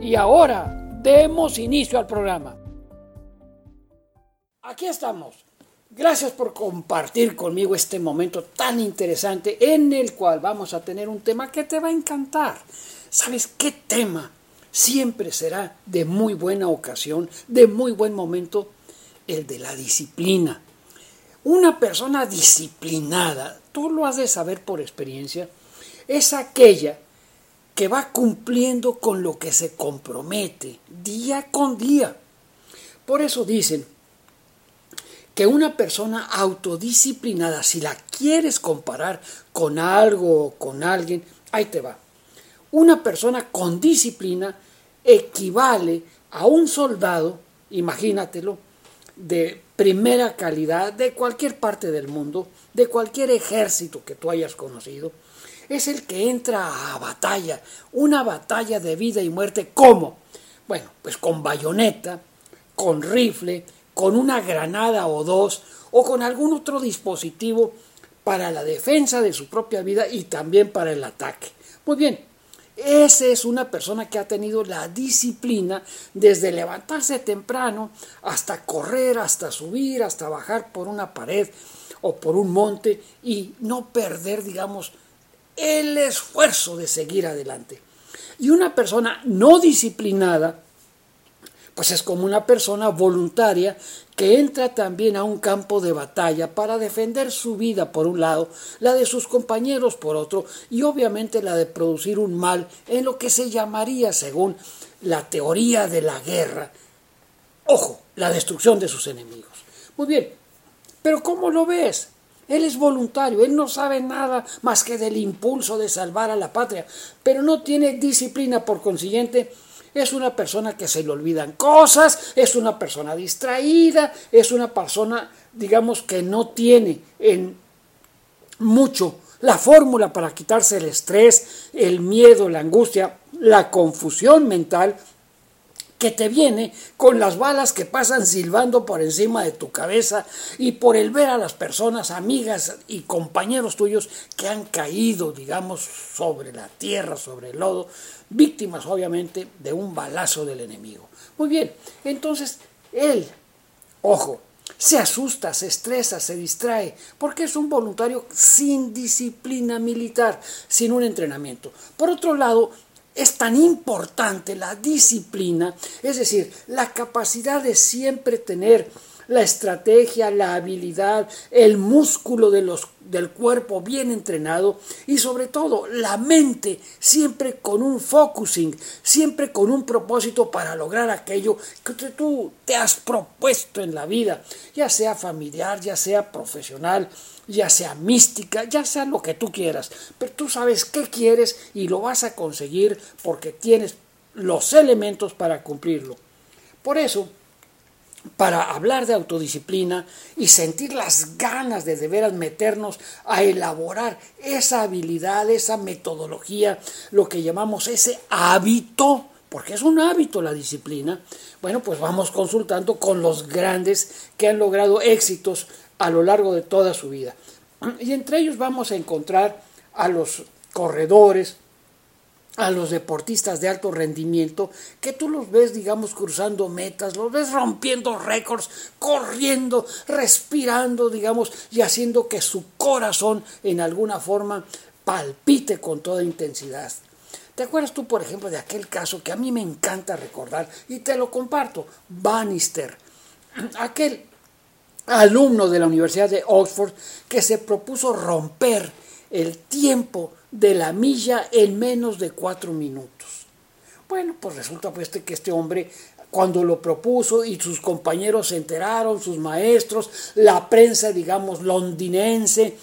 Y ahora demos inicio al programa. Aquí estamos. Gracias por compartir conmigo este momento tan interesante en el cual vamos a tener un tema que te va a encantar. ¿Sabes qué tema? Siempre será de muy buena ocasión, de muy buen momento, el de la disciplina. Una persona disciplinada, tú lo has de saber por experiencia, es aquella que va cumpliendo con lo que se compromete día con día. Por eso dicen que una persona autodisciplinada, si la quieres comparar con algo o con alguien, ahí te va. Una persona con disciplina equivale a un soldado, imagínatelo, de primera calidad de cualquier parte del mundo, de cualquier ejército que tú hayas conocido, es el que entra a batalla, una batalla de vida y muerte. ¿Cómo? Bueno, pues con bayoneta, con rifle, con una granada o dos, o con algún otro dispositivo para la defensa de su propia vida y también para el ataque. Muy bien, esa es una persona que ha tenido la disciplina desde levantarse temprano hasta correr, hasta subir, hasta bajar por una pared o por un monte y no perder, digamos, el esfuerzo de seguir adelante. Y una persona no disciplinada, pues es como una persona voluntaria que entra también a un campo de batalla para defender su vida por un lado, la de sus compañeros por otro, y obviamente la de producir un mal en lo que se llamaría, según la teoría de la guerra, ojo, la destrucción de sus enemigos. Muy bien, pero ¿cómo lo ves? Él es voluntario, él no sabe nada más que del impulso de salvar a la patria, pero no tiene disciplina, por consiguiente, es una persona que se le olvidan cosas, es una persona distraída, es una persona, digamos, que no tiene en mucho la fórmula para quitarse el estrés, el miedo, la angustia, la confusión mental que te viene con las balas que pasan silbando por encima de tu cabeza y por el ver a las personas, amigas y compañeros tuyos que han caído, digamos, sobre la tierra, sobre el lodo, víctimas obviamente de un balazo del enemigo. Muy bien, entonces él, ojo, se asusta, se estresa, se distrae, porque es un voluntario sin disciplina militar, sin un entrenamiento. Por otro lado, es tan importante la disciplina, es decir, la capacidad de siempre tener la estrategia, la habilidad, el músculo de los, del cuerpo bien entrenado y sobre todo la mente siempre con un focusing, siempre con un propósito para lograr aquello que tú te has propuesto en la vida, ya sea familiar, ya sea profesional, ya sea mística, ya sea lo que tú quieras, pero tú sabes qué quieres y lo vas a conseguir porque tienes los elementos para cumplirlo. Por eso, para hablar de autodisciplina y sentir las ganas de de veras meternos a elaborar esa habilidad, esa metodología, lo que llamamos ese hábito, porque es un hábito la disciplina, bueno, pues vamos consultando con los grandes que han logrado éxitos a lo largo de toda su vida. Y entre ellos vamos a encontrar a los corredores, a los deportistas de alto rendimiento, que tú los ves, digamos, cruzando metas, los ves rompiendo récords, corriendo, respirando, digamos, y haciendo que su corazón en alguna forma palpite con toda intensidad. ¿Te acuerdas tú, por ejemplo, de aquel caso que a mí me encanta recordar y te lo comparto? Bannister, aquel alumno de la Universidad de Oxford que se propuso romper el tiempo de la milla en menos de cuatro minutos. Bueno, pues resulta pues que este hombre cuando lo propuso y sus compañeros se enteraron, sus maestros, la prensa, digamos, londinense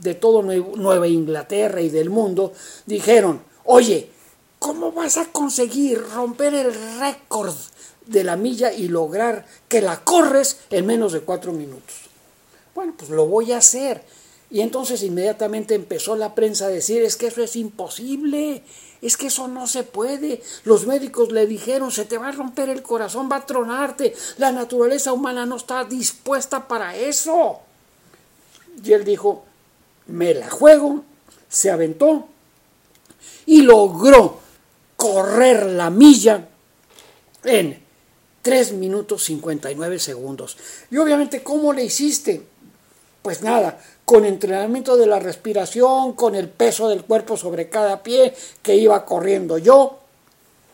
de todo Nueva Inglaterra y del mundo, dijeron, oye, ¿cómo vas a conseguir romper el récord de la milla y lograr que la corres en menos de cuatro minutos? Bueno, pues lo voy a hacer. Y entonces inmediatamente empezó la prensa a decir, es que eso es imposible, es que eso no se puede. Los médicos le dijeron, se te va a romper el corazón, va a tronarte, la naturaleza humana no está dispuesta para eso. Y él dijo, me la juego, se aventó y logró correr la milla en 3 minutos 59 segundos. Y obviamente, ¿cómo le hiciste? Pues nada, con entrenamiento de la respiración, con el peso del cuerpo sobre cada pie que iba corriendo yo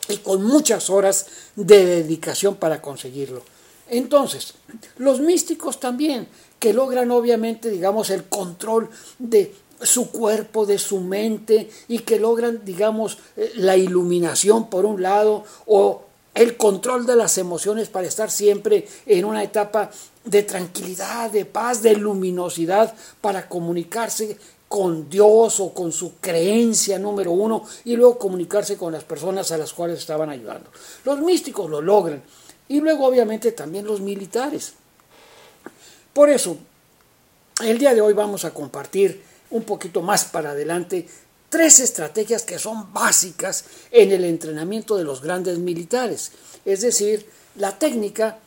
y con muchas horas de dedicación para conseguirlo. Entonces, los místicos también, que logran obviamente, digamos, el control de su cuerpo, de su mente, y que logran, digamos, eh, la iluminación por un lado, o el control de las emociones para estar siempre en una etapa de tranquilidad, de paz, de luminosidad, para comunicarse con Dios o con su creencia número uno y luego comunicarse con las personas a las cuales estaban ayudando. Los místicos lo logran y luego obviamente también los militares. Por eso, el día de hoy vamos a compartir un poquito más para adelante tres estrategias que son básicas en el entrenamiento de los grandes militares. Es decir, la técnica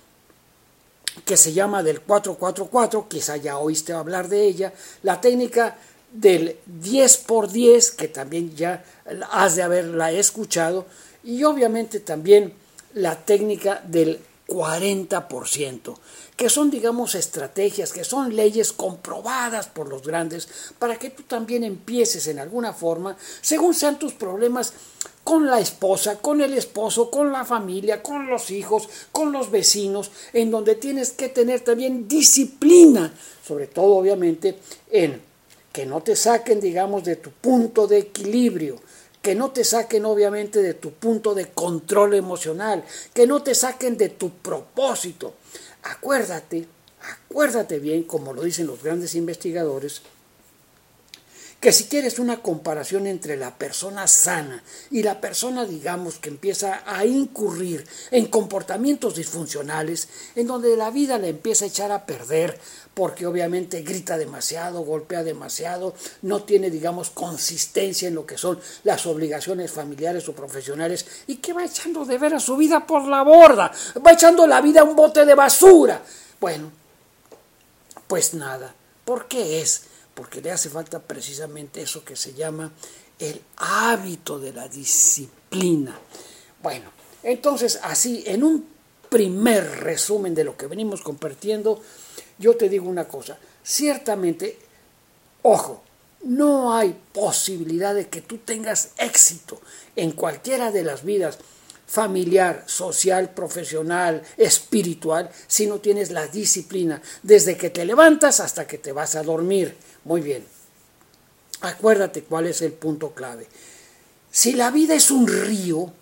que se llama del 444, quizá ya oíste hablar de ella, la técnica del 10 por 10, que también ya has de haberla escuchado, y obviamente también la técnica del 40%, que son, digamos, estrategias, que son leyes comprobadas por los grandes, para que tú también empieces en alguna forma, según sean tus problemas, con la esposa, con el esposo, con la familia, con los hijos, con los vecinos, en donde tienes que tener también disciplina, sobre todo obviamente en que no te saquen, digamos, de tu punto de equilibrio, que no te saquen obviamente de tu punto de control emocional, que no te saquen de tu propósito. Acuérdate, acuérdate bien, como lo dicen los grandes investigadores, que si quieres una comparación entre la persona sana y la persona, digamos, que empieza a incurrir en comportamientos disfuncionales, en donde la vida le empieza a echar a perder, porque obviamente grita demasiado, golpea demasiado, no tiene, digamos, consistencia en lo que son las obligaciones familiares o profesionales, y que va echando de ver a su vida por la borda, va echando la vida a un bote de basura. Bueno, pues nada, ¿por qué es? Porque le hace falta precisamente eso que se llama el hábito de la disciplina. Bueno, entonces así, en un primer resumen de lo que venimos compartiendo, yo te digo una cosa, ciertamente, ojo, no hay posibilidad de que tú tengas éxito en cualquiera de las vidas familiar, social, profesional, espiritual, si no tienes la disciplina, desde que te levantas hasta que te vas a dormir. Muy bien. Acuérdate cuál es el punto clave. Si la vida es un río,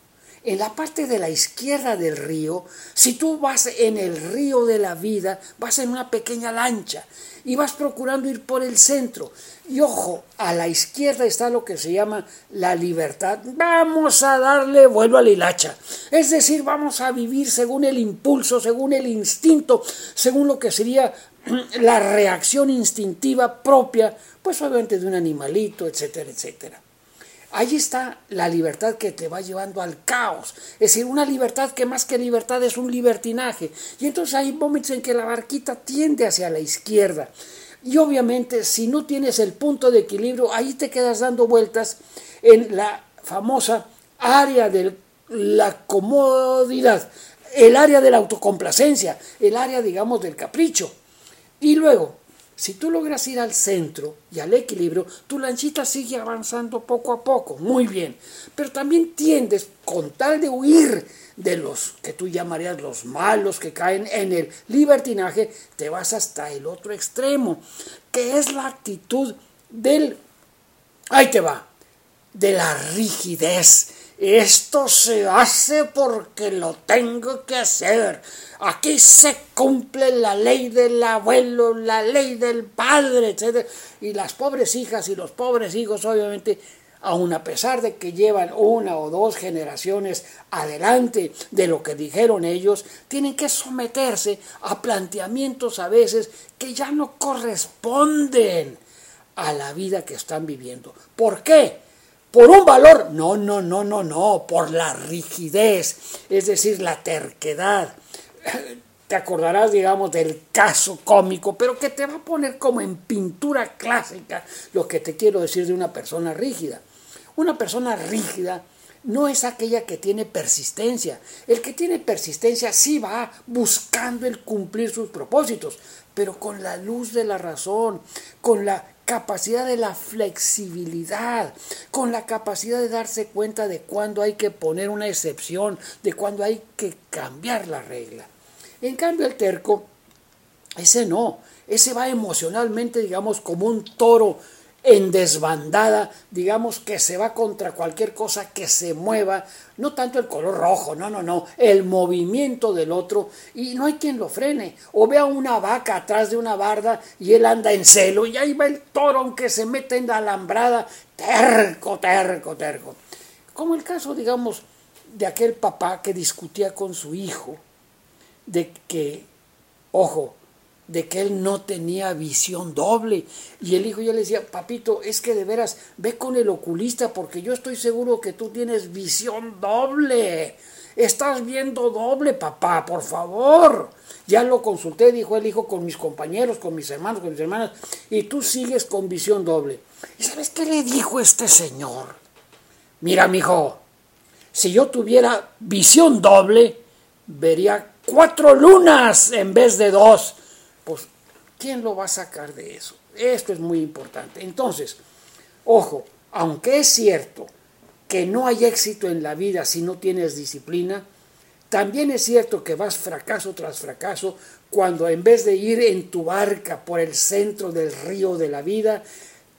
en la parte de la izquierda del río, si tú vas en el río de la vida, vas en una pequeña lancha y vas procurando ir por el centro. Y ojo, a la izquierda está lo que se llama la libertad. Vamos a darle vuelo a la hilacha. Es decir, vamos a vivir según el impulso, según el instinto, según lo que sería la reacción instintiva propia, pues obviamente de un animalito, etcétera, etcétera. Ahí está la libertad que te va llevando al caos. Es decir, una libertad que más que libertad es un libertinaje. Y entonces hay momentos en que la barquita tiende hacia la izquierda. Y obviamente si no tienes el punto de equilibrio, ahí te quedas dando vueltas en la famosa área de la comodidad, el área de la autocomplacencia, el área, digamos, del capricho. Y luego, si tú logras ir al centro y al equilibrio, tu lanchita sigue avanzando poco a poco, muy bien. Pero también tiendes, con tal de huir de los que tú llamarías los malos que caen en el libertinaje, te vas hasta el otro extremo, que es la actitud del, ahí te va, de la rigidez. Esto se hace porque lo tengo que hacer. Aquí se cumple la ley del abuelo, la ley del padre, etc. Y las pobres hijas y los pobres hijos, obviamente, aun a pesar de que llevan una o dos generaciones adelante de lo que dijeron ellos, tienen que someterse a planteamientos a veces que ya no corresponden a la vida que están viviendo. ¿Por qué? Por un valor. No, no, no, no, no, por la rigidez, es decir, la terquedad. Te acordarás, digamos, del caso cómico, pero que te va a poner como en pintura clásica lo que te quiero decir de una persona rígida. Una persona rígida no es aquella que tiene persistencia. El que tiene persistencia sí va buscando el cumplir sus propósitos, pero con la luz de la razón, con la capacidad de la flexibilidad, con la capacidad de darse cuenta de cuándo hay que poner una excepción, de cuándo hay que cambiar la regla. En cambio el terco, ese no, ese va emocionalmente, digamos, como un toro en desbandada, digamos que se va contra cualquier cosa que se mueva, no tanto el color rojo, no, no, no, el movimiento del otro, y no hay quien lo frene. O vea una vaca atrás de una barda y él anda en celo, y ahí va el toro aunque se mete en la alambrada, terco, terco, terco. Como el caso, digamos, de aquel papá que discutía con su hijo, de que, ojo, de que él no tenía visión doble. Y el hijo ya le decía, papito, es que de veras, ve con el oculista porque yo estoy seguro que tú tienes visión doble. Estás viendo doble, papá, por favor. Ya lo consulté, dijo el hijo, con mis compañeros, con mis hermanos, con mis hermanas, y tú sigues con visión doble. ¿Y sabes qué le dijo este señor? Mira, mijo, si yo tuviera visión doble, vería cuatro lunas en vez de dos pues ¿quién lo va a sacar de eso? Esto es muy importante. Entonces, ojo, aunque es cierto que no hay éxito en la vida si no tienes disciplina, también es cierto que vas fracaso tras fracaso cuando en vez de ir en tu barca por el centro del río de la vida,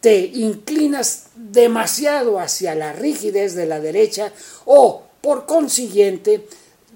te inclinas demasiado hacia la rigidez de la derecha o, por consiguiente,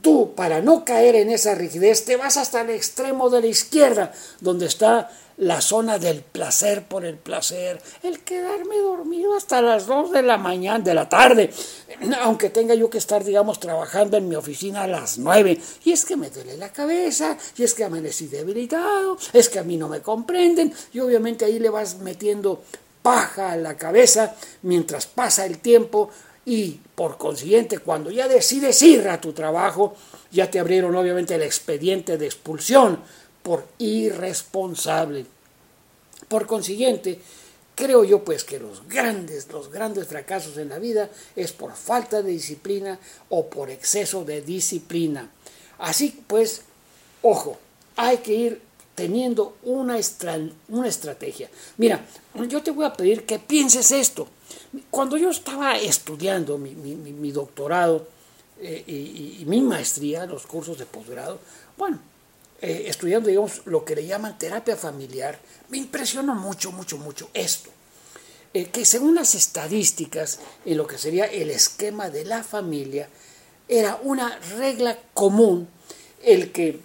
tú, para no caer en esa rigidez, te vas hasta el extremo de la izquierda, donde está la zona del placer por el placer, el quedarme dormido hasta las 2 de la mañana, de la tarde, aunque tenga yo que estar, digamos, trabajando en mi oficina a las 9, y es que me duele la cabeza, y es que amanecí debilitado, es que a mí no me comprenden, y obviamente ahí le vas metiendo paja a la cabeza mientras pasa el tiempo, y por consiguiente cuando ya decides ir a tu trabajo, ya te abrieron obviamente el expediente de expulsión por irresponsable. Por consiguiente, creo yo pues que los grandes, los grandes fracasos en la vida es por falta de disciplina o por exceso de disciplina. Así pues, ojo, hay que ir teniendo una, una estrategia. Mira, yo te voy a pedir que pienses esto. Cuando yo estaba estudiando mi, doctorado eh, y, mi maestría, los cursos de posgrado, bueno, eh, estudiando, digamos, lo que le llaman terapia familiar, me impresionó mucho, mucho, mucho esto. Eh, que según las estadísticas, en lo que sería el esquema de la familia, era una regla común el que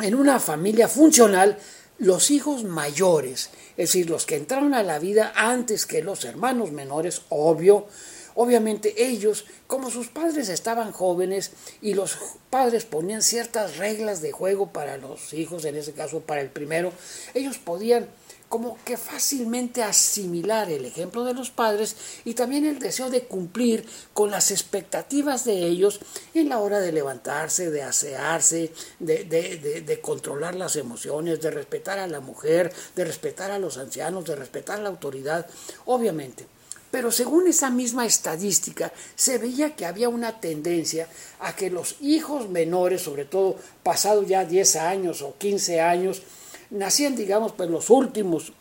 en una familia funcional los hijos mayores, es decir, los que entraron a la vida antes que los hermanos menores, obvio, obviamente ellos, como sus padres estaban jóvenes y los padres ponían ciertas reglas de juego para los hijos, en ese caso para el primero, ellos podían como que fácilmente asimilar el ejemplo de los padres y también el deseo de cumplir con las expectativas de ellos en la hora de levantarse, de asearse, de, controlar las emociones, de respetar a la mujer, de respetar a los ancianos, de respetar la autoridad, obviamente. Pero según esa misma estadística, se veía que había una tendencia a que los hijos menores, sobre todo pasados ya 10 años o 15 años, nacían, digamos, pues los últimos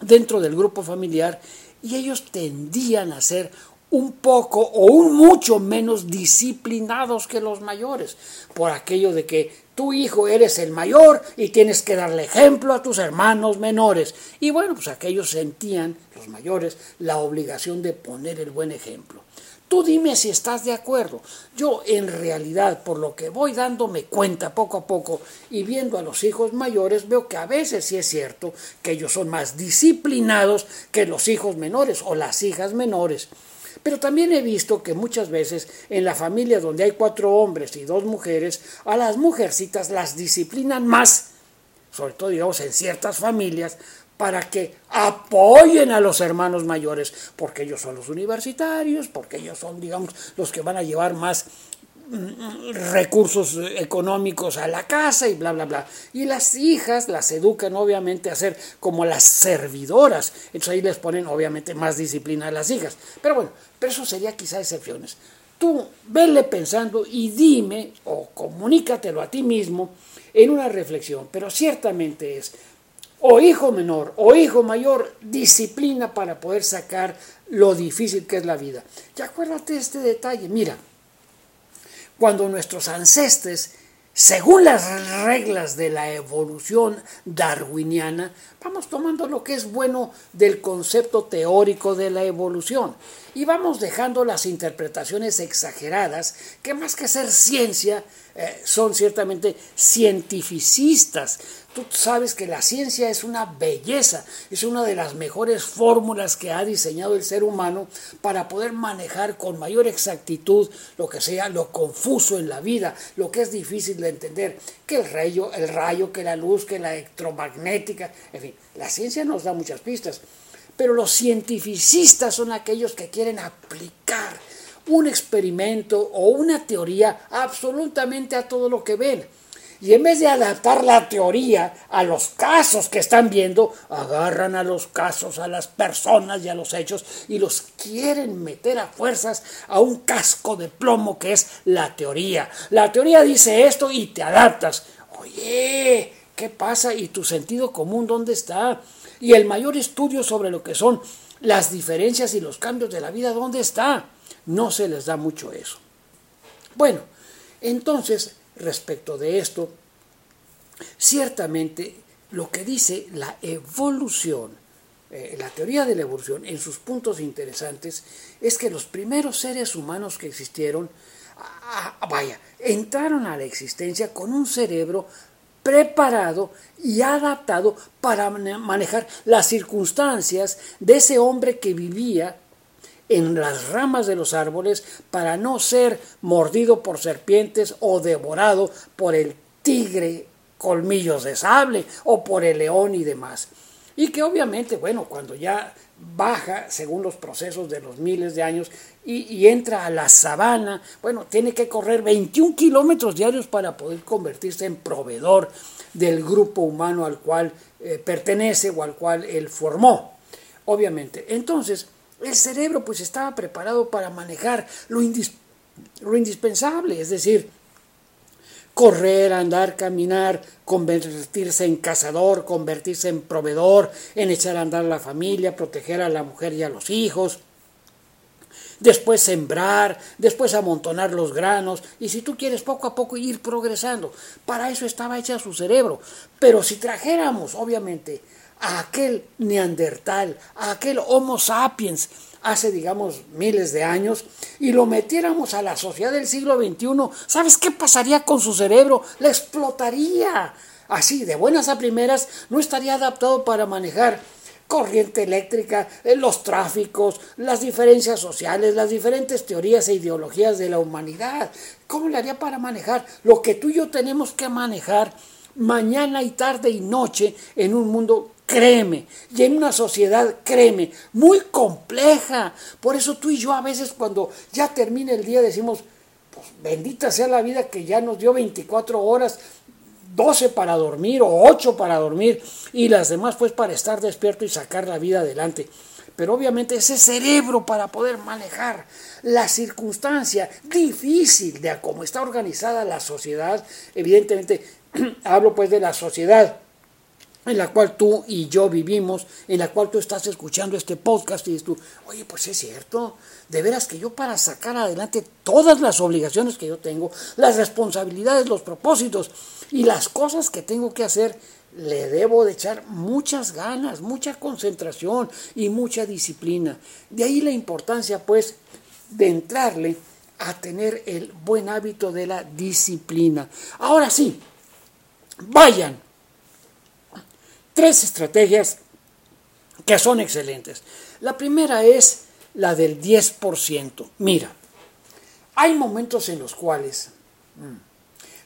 dentro del grupo familiar y ellos tendían a ser un poco o un mucho menos disciplinados que los mayores, por aquello de que tu hijo eres el mayor y tienes que darle ejemplo a tus hermanos menores. Y bueno, pues aquellos sentían, los mayores, la obligación de poner el buen ejemplo. Tú dime si estás de acuerdo. Yo en realidad, por lo que voy dándome cuenta poco a poco y viendo a los hijos mayores, veo que a veces sí es cierto que ellos son más disciplinados que los hijos menores o las hijas menores. Pero también he visto que muchas veces en la familia donde hay cuatro hombres y dos mujeres, a las mujercitas las disciplinan más, sobre todo digamos en ciertas familias, para que apoyen a los hermanos mayores, porque ellos son los universitarios, porque ellos son, digamos, los que van a llevar más mm, recursos económicos a la casa y bla, bla, bla. Y las hijas las educan obviamente a ser como las servidoras. Entonces ahí les ponen obviamente más disciplina a las hijas. Pero bueno, pero eso sería quizá excepciones. Tú vele pensando y dime o comunícatelo a ti mismo en una reflexión, pero ciertamente es o hijo menor o hijo mayor, disciplina para poder sacar lo difícil que es la vida. Y acuérdate de este detalle, mira, cuando nuestros ancestres, según las reglas de la evolución darwiniana, vamos tomando lo que es bueno del concepto teórico de la evolución y vamos dejando las interpretaciones exageradas que más que ser ciencia eh, son ciertamente cientificistas, Tú sabes que la ciencia es una belleza, es una de las mejores fórmulas que ha diseñado el ser humano para poder manejar con mayor exactitud lo que sea lo confuso en la vida, lo que es difícil de entender, que el rayo, el rayo, que la luz, que la electromagnética, en fin, la ciencia nos da muchas pistas, pero los cientificistas son aquellos que quieren aplicar un experimento o una teoría absolutamente a todo lo que ven y en vez de adaptar la teoría a los casos que están viendo, agarran a los casos, a las personas y a los hechos y los quieren meter a fuerzas a un casco de plomo que es la teoría. La teoría dice esto y te adaptas. Oye, ¿qué pasa? ¿Y tu sentido común dónde está? Y el mayor estudio sobre lo que son las diferencias y los cambios de la vida, ¿dónde está? No se les da mucho eso. Bueno, entonces respecto de esto, ciertamente lo que dice la evolución, eh, la teoría de la evolución, en sus puntos interesantes, es que los primeros seres humanos que existieron, vaya, entraron a la existencia con un cerebro preparado y adaptado para manejar las circunstancias de ese hombre que vivía en las ramas de los árboles para no ser mordido por serpientes o devorado por el tigre colmillos de sable o por el león y demás. Y que obviamente, bueno, cuando ya baja, según los procesos de los miles de años, y, entra a la sabana, bueno, tiene que correr 21 kilómetros diarios para poder convertirse en proveedor del grupo humano al cual eh, pertenece o al cual él formó, obviamente. Entonces, el cerebro pues estaba preparado para manejar lo, lo indispensable, es decir, correr, andar, caminar, convertirse en cazador, convertirse en proveedor, en echar a andar la familia, proteger a la mujer y a los hijos, después sembrar, después amontonar los granos, y si tú quieres poco a poco ir progresando. Para eso estaba hecha su cerebro. Pero si trajéramos, obviamente, a aquel neandertal, a aquel Homo sapiens, hace, digamos, miles de años, y lo metiéramos a la sociedad del siglo XXI, ¿sabes qué pasaría con su cerebro? Le explotaría. Así, de buenas a primeras, no estaría adaptado para manejar corriente eléctrica, eh, los tráficos, las diferencias sociales, las diferentes teorías e ideologías de la humanidad. ¿Cómo le haría para manejar lo que tú y yo tenemos que manejar mañana y tarde y noche en un mundo créeme, y en una sociedad, créeme, muy compleja. Por eso tú y yo a veces cuando ya termina el día decimos, pues bendita sea la vida que ya nos dio 24 horas, 12 para dormir o 8 para dormir y las demás pues para estar despierto y sacar la vida adelante. Pero obviamente ese cerebro para poder manejar la circunstancia difícil de cómo está organizada la sociedad, evidentemente hablo pues de la sociedad en la cual tú y yo vivimos, en la cual tú estás escuchando este podcast y dices tú, oye, pues es cierto, de veras que yo para sacar adelante todas las obligaciones que yo tengo, las responsabilidades, los propósitos y las cosas que tengo que hacer, le debo de echar muchas ganas, mucha concentración y mucha disciplina. De ahí la importancia, pues, de entrarle a tener el buen hábito de la disciplina. Ahora sí, vayan tres estrategias que son excelentes. La primera es la del 10%. Mira, hay momentos en los cuales mm,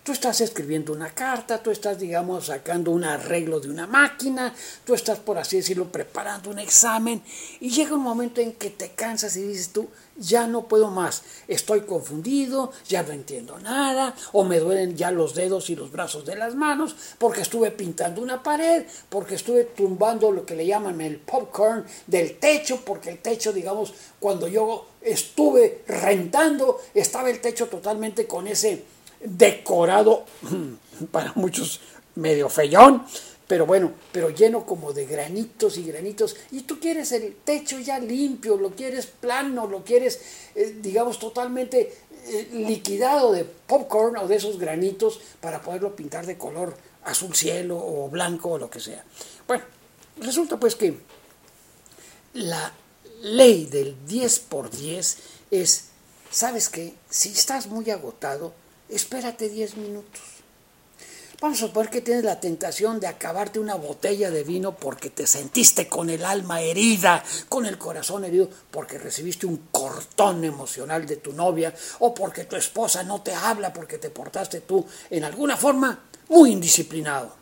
tú estás escribiendo una carta, tú estás, digamos, sacando un arreglo de una máquina, tú estás, por así decirlo, preparando un examen y llega un momento en que te cansas y dices tú, ya no puedo más, estoy confundido, ya no entiendo nada, o me duelen ya los dedos y los brazos de las manos, porque estuve pintando una pared, porque estuve tumbando lo que le llaman el popcorn del techo, porque el techo, digamos, cuando yo estuve rentando, estaba el techo totalmente con ese decorado, para muchos medio feyón, pero bueno, pero lleno como de granitos y granitos. Y tú quieres el techo ya limpio, lo quieres plano, lo quieres, eh, digamos, totalmente eh, liquidado de popcorn o de esos granitos para poderlo pintar de color azul cielo o blanco o lo que sea. Bueno, resulta pues que la ley del 10 por 10 es, ¿sabes qué? Si estás muy agotado, espérate 10 minutos Vamos a suponer que tienes la tentación de acabarte una botella de vino porque te sentiste con el alma herida, con el corazón herido, porque recibiste un cortón emocional de tu novia o porque tu esposa no te habla porque te portaste tú en alguna forma muy indisciplinado.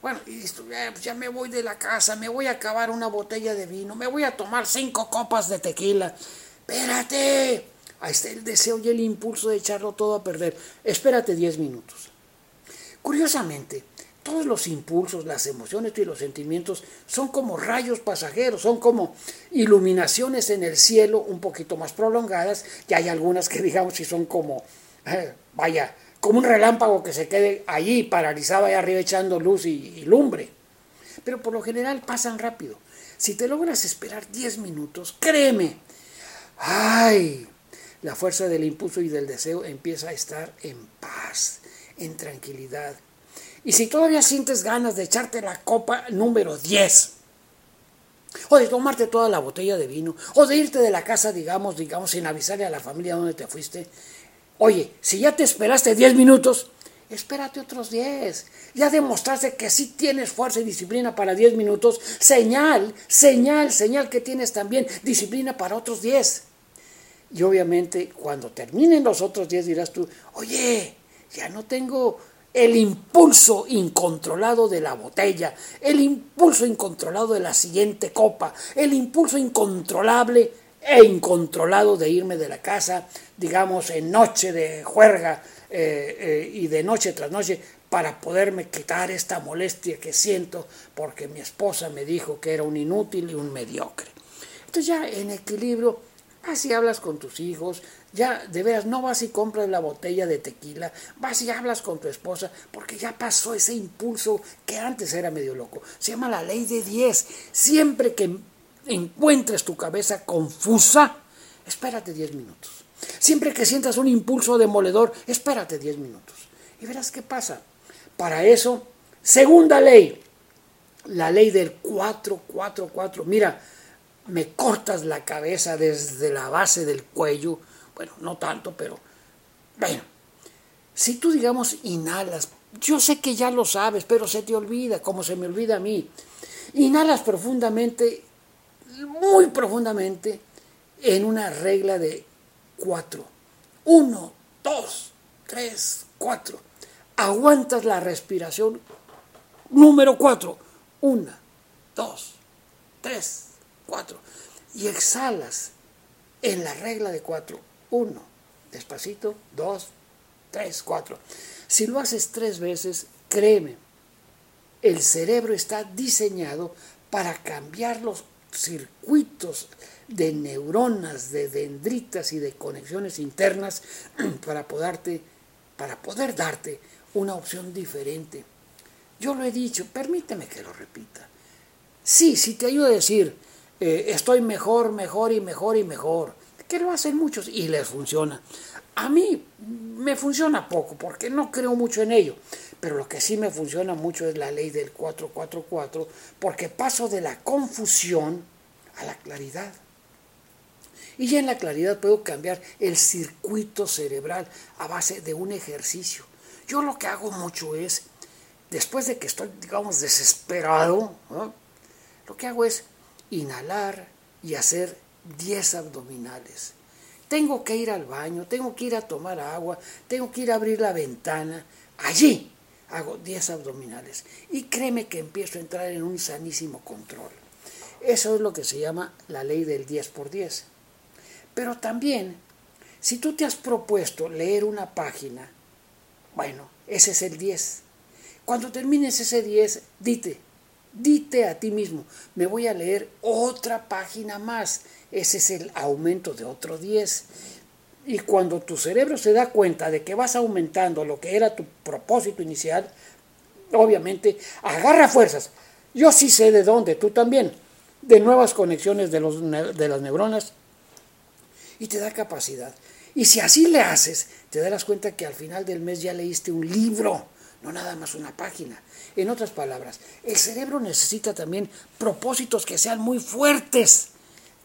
Bueno, y pues ya me voy de la casa, me voy a acabar una botella de vino, me voy a tomar cinco copas de tequila. Espérate, ahí está el deseo y el impulso de echarlo todo a perder. Espérate diez minutos. Curiosamente, todos los impulsos, las emociones y los sentimientos son como rayos pasajeros, son como iluminaciones en el cielo un poquito más prolongadas, y hay algunas que digamos si son como, eh, vaya, como un relámpago que se quede allí paralizado ahí arriba echando luz y, y lumbre. Pero por lo general pasan rápido. Si te logras esperar 10 minutos, créeme, ay, la fuerza del impulso y del deseo empieza a estar en paz en tranquilidad. Y si todavía sientes ganas de echarte la copa número 10, o de tomarte toda la botella de vino, o de irte de la casa, digamos, digamos, sin avisarle a la familia donde te fuiste, oye, si ya te esperaste 10 minutos, espérate otros 10. Ya demostraste que sí tienes fuerza y disciplina para 10 minutos, señal, señal, señal que tienes también disciplina para otros 10. Y obviamente cuando terminen los otros 10 dirás tú, oye, ya no tengo el impulso incontrolado de la botella, el impulso incontrolado de la siguiente copa, el impulso incontrolable e incontrolado de irme de la casa, digamos, en noche de juerga eh, eh, y de noche tras noche, para poderme quitar esta molestia que siento porque mi esposa me dijo que era un inútil y un mediocre. Entonces ya en equilibrio, así hablas con tus hijos, ya, de veras, no vas y compras la botella de tequila, vas y hablas con tu esposa, porque ya pasó ese impulso que antes era medio loco. Se llama la ley de 10. Siempre que encuentres tu cabeza confusa, espérate 10 minutos. Siempre que sientas un impulso demoledor, espérate 10 minutos. Y verás qué pasa. Para eso, segunda ley, la ley del 444. Mira, me cortas la cabeza desde la base del cuello bueno, no tanto, pero bueno, si tú digamos inhalas, yo sé que ya lo sabes, pero se te olvida, como se me olvida a mí. Inhalas profundamente, muy profundamente, en una regla de cuatro. Uno, dos, tres, cuatro. Aguantas la respiración. Número cuatro. Una, dos, tres, cuatro. Y exhalas en la regla de cuatro. Uno, despacito, dos, tres, cuatro. Si lo haces tres veces, créeme, el cerebro está diseñado para cambiar los circuitos de neuronas, de dendritas y de conexiones internas para, poderte, para poder darte una opción diferente Yo lo he dicho, permíteme que lo repita. Sí, si te ayuda a decir, eh, estoy mejor, mejor y mejor y mejor, que lo hacen muchos y les funciona. A mí me funciona poco porque no creo mucho en ello, pero lo que sí me funciona mucho es la ley del 444 porque paso de la confusión a la claridad. Y ya en la claridad puedo cambiar el circuito cerebral a base de un ejercicio. Yo lo que hago mucho es, después de que estoy, digamos, desesperado, lo que hago es inhalar y hacer 10 abdominales. Tengo que ir al baño, tengo que ir a tomar agua, tengo que ir a abrir la ventana. Allí hago 10 abdominales. Y créeme que empiezo a entrar en un sanísimo control. Eso es lo que se llama la ley del 10 por 10. Pero también, si tú te has propuesto leer una página, bueno, ese es el 10. Cuando termines ese 10, dite, dite a ti mismo, me voy a leer otra página más ese es el aumento de otro 10. Y cuando tu cerebro se da cuenta de que vas aumentando lo que era tu propósito inicial, obviamente agarra fuerzas. Yo sí sé de dónde, tú también, de nuevas conexiones de, los, de las neuronas y te da capacidad. Y si así le haces, te darás cuenta que al final del mes ya leíste un libro, no nada más una página. En otras palabras, el cerebro necesita también propósitos que sean muy fuertes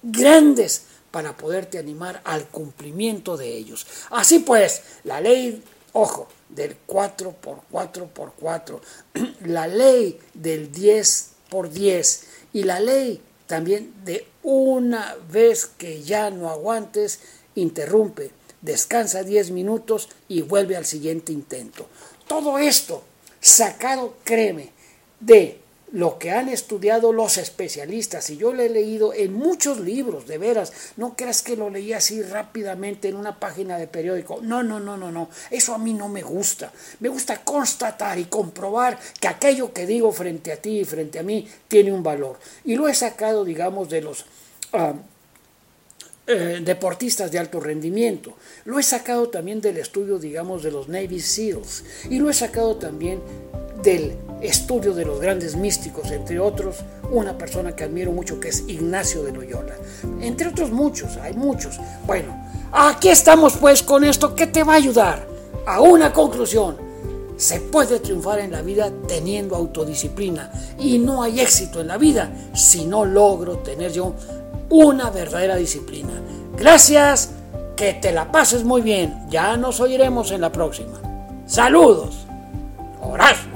grandes para poderte animar al cumplimiento de ellos. Así pues, la ley, ojo, del 4 por 4 por 4, la ley del 10 por 10 y la ley también de una vez que ya no aguantes, interrumpe, descansa 10 minutos y vuelve al siguiente intento. Todo esto sacado, créeme, de lo que han estudiado los especialistas, y yo lo he leído en muchos libros, de veras, no creas que lo leí así rápidamente en una página de periódico, no, no, no, no, no, eso a mí no me gusta, me gusta constatar y comprobar que aquello que digo frente a ti y frente a mí tiene un valor, y lo he sacado, digamos, de los... Ah, eh, deportistas de alto rendimiento. Lo he sacado también del estudio, digamos, de los Navy SEALs. Y lo he sacado también del estudio de los grandes místicos, entre otros una persona que admiro mucho que es Ignacio de Loyola. Entre otros muchos, hay muchos. Bueno, aquí estamos pues con esto que te va a ayudar a una conclusión. Se puede triunfar en la vida teniendo autodisciplina y no hay éxito en la vida si no logro tener yo una verdadera disciplina. Gracias, que te la pases muy bien. Ya nos oiremos en la próxima. Saludos. Horacio.